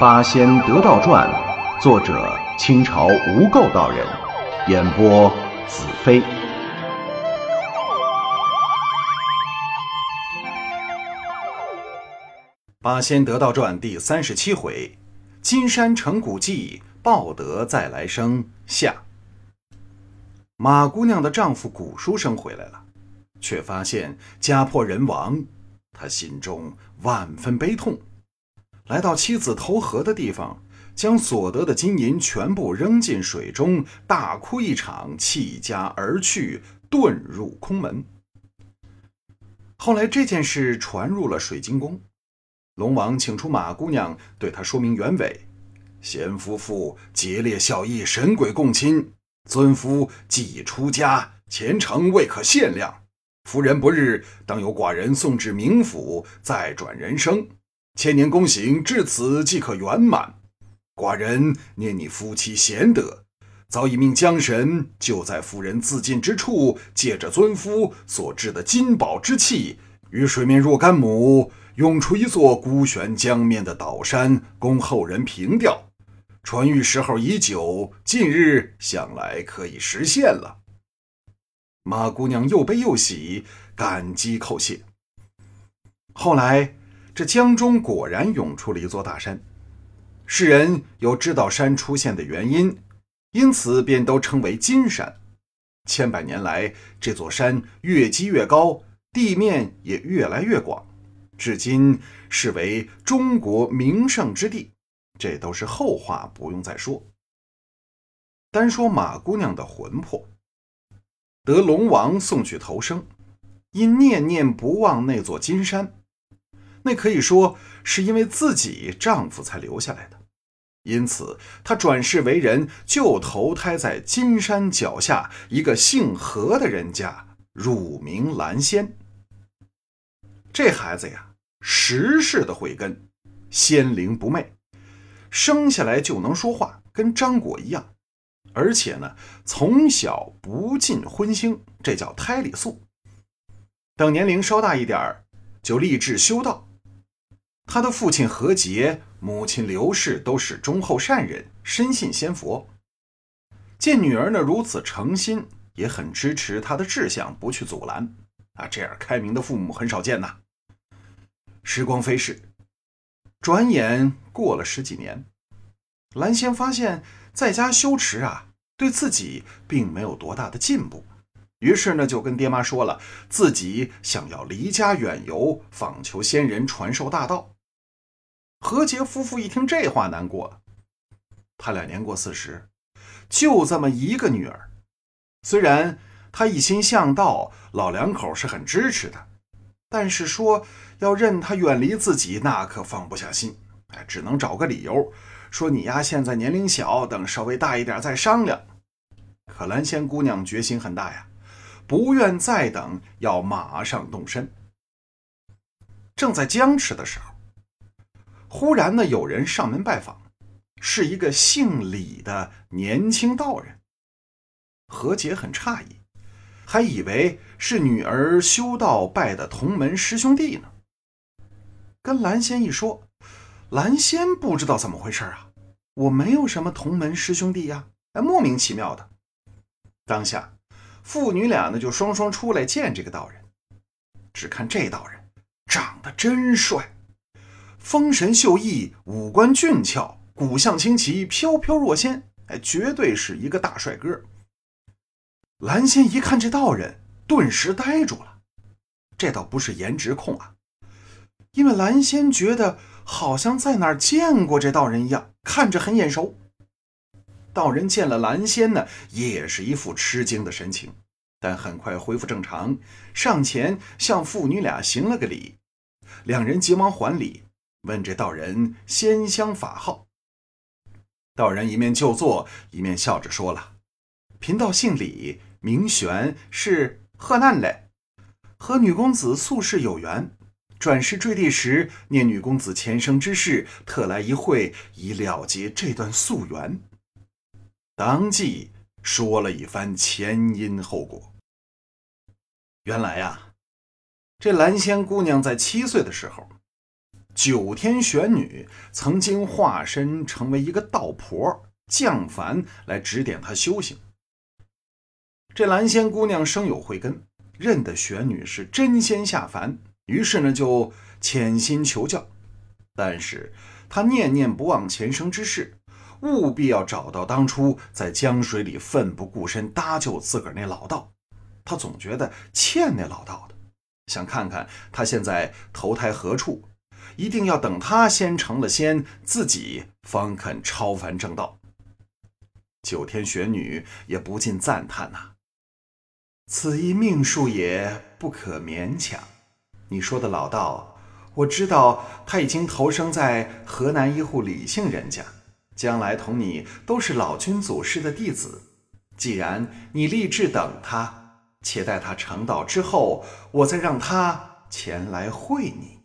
《八仙得道传》，作者清朝无垢道人，演播子飞。《八仙得道传》第三十七回：金山成古迹，报得再来生。下。马姑娘的丈夫古书生回来了，却发现家破人亡，他心中万分悲痛。来到妻子投河的地方，将所得的金银全部扔进水中，大哭一场，弃家而去，遁入空门。后来这件事传入了水晶宫，龙王请出马姑娘，对她说明原委：贤夫妇结烈孝义，神鬼共亲；尊夫既已出家，前程未可限量。夫人不日，当由寡人送至冥府，再转人生。千年功行至此即可圆满。寡人念你夫妻贤德，早已命江神就在夫人自尽之处，借着尊夫所制的金宝之气，于水面若干亩涌出一座孤悬江面的岛山，供后人凭吊。传谕时候已久，近日想来可以实现了。马姑娘又悲又喜，感激叩谢。后来。这江中果然涌出了一座大山，世人有知道山出现的原因，因此便都称为金山。千百年来，这座山越积越高，地面也越来越广，至今视为中国名胜之地。这都是后话，不用再说。单说马姑娘的魂魄，得龙王送去投生，因念念不忘那座金山。那可以说是因为自己丈夫才留下来的，因此她转世为人，就投胎在金山脚下一个姓何的人家，乳名蓝仙。这孩子呀，十世的慧根，仙灵不昧，生下来就能说话，跟张果一样，而且呢，从小不进荤腥，这叫胎里素。等年龄稍大一点儿，就立志修道。他的父亲何杰、母亲刘氏都是忠厚善人，深信仙佛。见女儿呢如此诚心，也很支持他的志向，不去阻拦。啊，这样开明的父母很少见呐。时光飞逝，转眼过了十几年，蓝仙发现在家修持啊，对自己并没有多大的进步。于是呢，就跟爹妈说了，自己想要离家远游，访求仙人传授大道。何杰夫妇一听这话，难过了。他俩年过四十，就这么一个女儿。虽然他一心向道，老两口是很支持的，但是说要任他远离自己，那可放不下心。哎，只能找个理由说：“你呀，现在年龄小，等稍微大一点再商量。”可兰仙姑娘决心很大呀，不愿再等，要马上动身。正在僵持的时候。忽然呢，有人上门拜访，是一个姓李的年轻道人。何洁很诧异，还以为是女儿修道拜的同门师兄弟呢。跟蓝仙一说，蓝仙不知道怎么回事啊，我没有什么同门师兄弟呀，哎，莫名其妙的。当下，父女俩呢就双双出来见这个道人。只看这道人长得真帅。风神秀逸，五官俊俏，骨相清奇，飘飘若仙，哎，绝对是一个大帅哥。蓝仙一看这道人，顿时呆住了。这倒不是颜值控啊，因为蓝仙觉得好像在哪儿见过这道人一样，看着很眼熟。道人见了蓝仙呢，也是一副吃惊的神情，但很快恢复正常，上前向父女俩行了个礼，两人急忙还礼。问这道人仙香法号，道人一面就坐，一面笑着说了：“贫道姓李，名玄，是河南嘞，和女公子素世有缘，转世坠地时念女公子前生之事，特来一会，以了结这段夙缘。”当即说了一番前因后果。原来呀，这蓝仙姑娘在七岁的时候。九天玄女曾经化身成为一个道婆，降凡来指点他修行。这蓝仙姑娘生有慧根，认得玄女是真仙下凡，于是呢就潜心求教。但是她念念不忘前生之事，务必要找到当初在江水里奋不顾身搭救自个儿那老道。她总觉得欠那老道的，想看看他现在投胎何处，一定要等他先成了仙，自己方肯超凡正道。九天玄女也不禁赞叹呐。此一命数也不可勉强。你说的老道，我知道他已经投生在河南一户李姓人家，将来同你都是老君祖师的弟子。既然你立志等他，且待他成道之后，我再让他前来会你。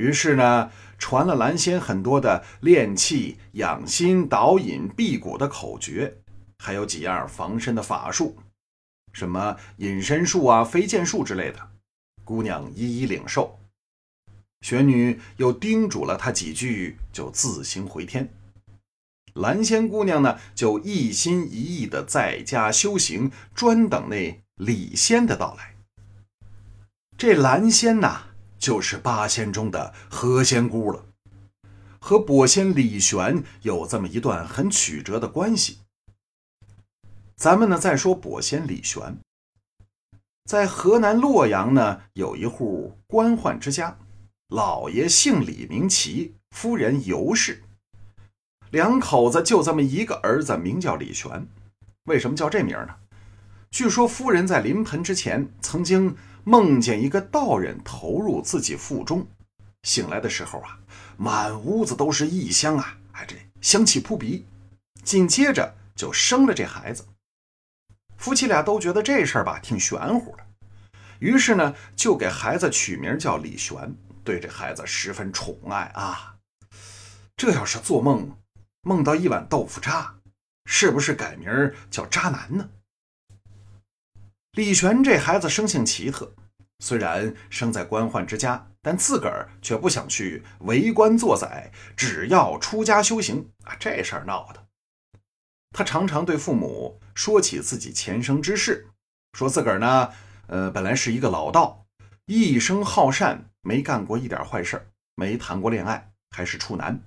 于是呢，传了蓝仙很多的炼气、养心、导引、辟谷的口诀，还有几样防身的法术。什么隐身术啊、飞剑术之类的，姑娘一一领受。玄女又叮嘱了她几句，就自行回天。蓝仙姑娘呢，就一心一意的在家修行，专等那李仙的到来。这蓝仙呐，就是八仙中的何仙姑了，和跛仙李玄有这么一段很曲折的关系。咱们呢再说跛仙李玄，在河南洛阳呢有一户官宦之家，老爷姓李名齐，夫人尤氏，两口子就这么一个儿子，名叫李玄。为什么叫这名呢？据说夫人在临盆之前曾经梦见一个道人投入自己腹中，醒来的时候啊，满屋子都是异香啊，哎，这香气扑鼻，紧接着就生了这孩子。夫妻俩都觉得这事儿吧挺玄乎的，于是呢就给孩子取名叫李玄，对这孩子十分宠爱啊。这要是做梦梦到一碗豆腐渣，是不是改名叫渣男呢？李玄这孩子生性奇特，虽然生在官宦之家，但自个儿却不想去为官做宰，只要出家修行啊。这事儿闹的。他常常对父母说起自己前生之事，说自个儿呢，呃，本来是一个老道，一生好善，没干过一点坏事没谈过恋爱，还是处男。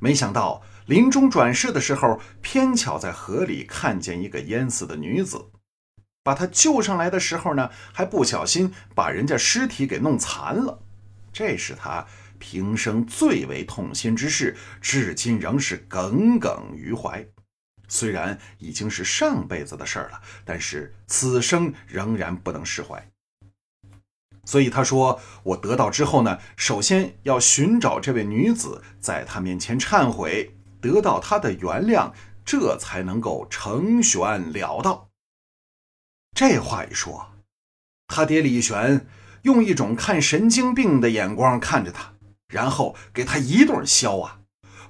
没想到临终转世的时候，偏巧在河里看见一个淹死的女子，把他救上来的时候呢，还不小心把人家尸体给弄残了。这是他平生最为痛心之事，至今仍是耿耿于怀。虽然已经是上辈子的事儿了，但是此生仍然不能释怀。所以他说：“我得道之后呢，首先要寻找这位女子，在她面前忏悔，得到她的原谅，这才能够成玄了道。”这话一说，他爹李玄用一种看神经病的眼光看着他，然后给他一顿削啊，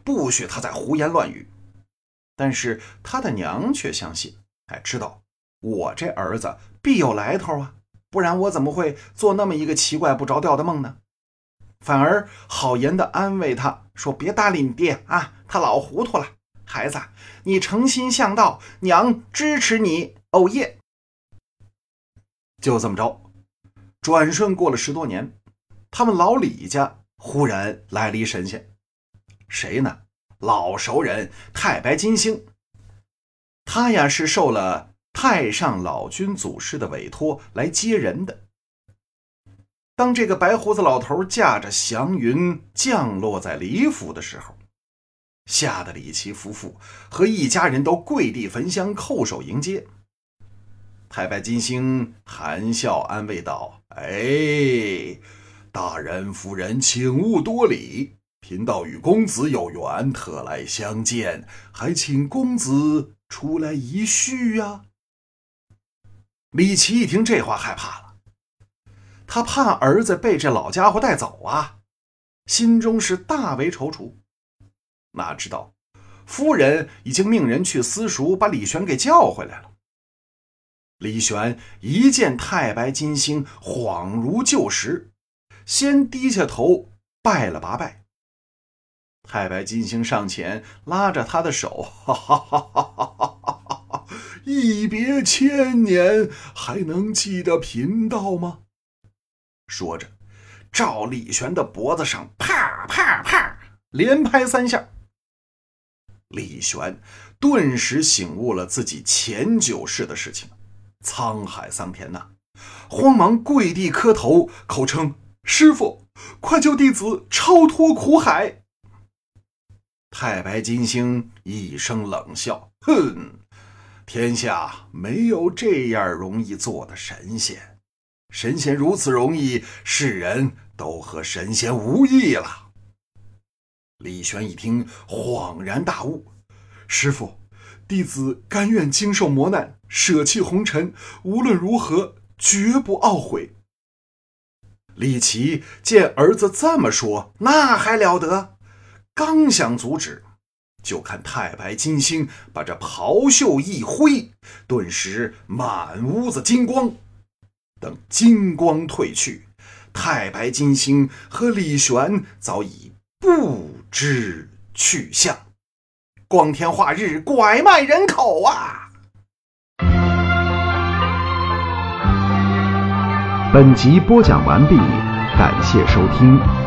不许他再胡言乱语。但是他的娘却相信，哎，知道我这儿子必有来头啊，不然我怎么会做那么一个奇怪不着调的梦呢？反而好言的安慰他说：“别搭理你爹啊，他老糊涂了。孩子，你诚心向道，娘支持你。”哦耶！就这么着，转瞬过了十多年，他们老李家忽然来了一神仙，谁呢？老熟人太白金星，他呀是受了太上老君祖师的委托来接人的。当这个白胡子老头驾着祥云降落在李府的时候，吓得李琦夫妇和一家人都跪地焚香叩首迎接。太白金星含笑安慰道：“哎，大人夫人，请勿多礼。”贫道与公子有缘，特来相见，还请公子出来一叙呀。李琦一听这话，害怕了，他怕儿子被这老家伙带走啊，心中是大为踌躇。哪知道夫人已经命人去私塾，把李玄给叫回来了。李玄一见太白金星，恍如旧时。先低下头拜了八拜。太白金星上前拉着他的手，哈哈哈哈哈哈！一别千年，还能记得贫道吗？说着，照李玄的脖子上啪啪啪连拍三下。李玄顿时醒悟了自己前九世的事情，沧海桑田呐！慌忙跪地磕头，口称：“师傅，快救弟子超脱苦海！”太白金星一声冷笑：“哼，天下没有这样容易做的神仙。神仙如此容易，世人都和神仙无异了。”李玄一听，恍然大悟：“师傅，弟子甘愿经受磨难，舍弃红尘，无论如何绝不懊悔。”李琦见儿子这么说，那还了得！刚想阻止，就看太白金星把这袍袖一挥，顿时满屋子金光。等金光褪去，太白金星和李玄早已不知去向，光天化日，拐卖人口啊！本集播讲完毕，感谢收听。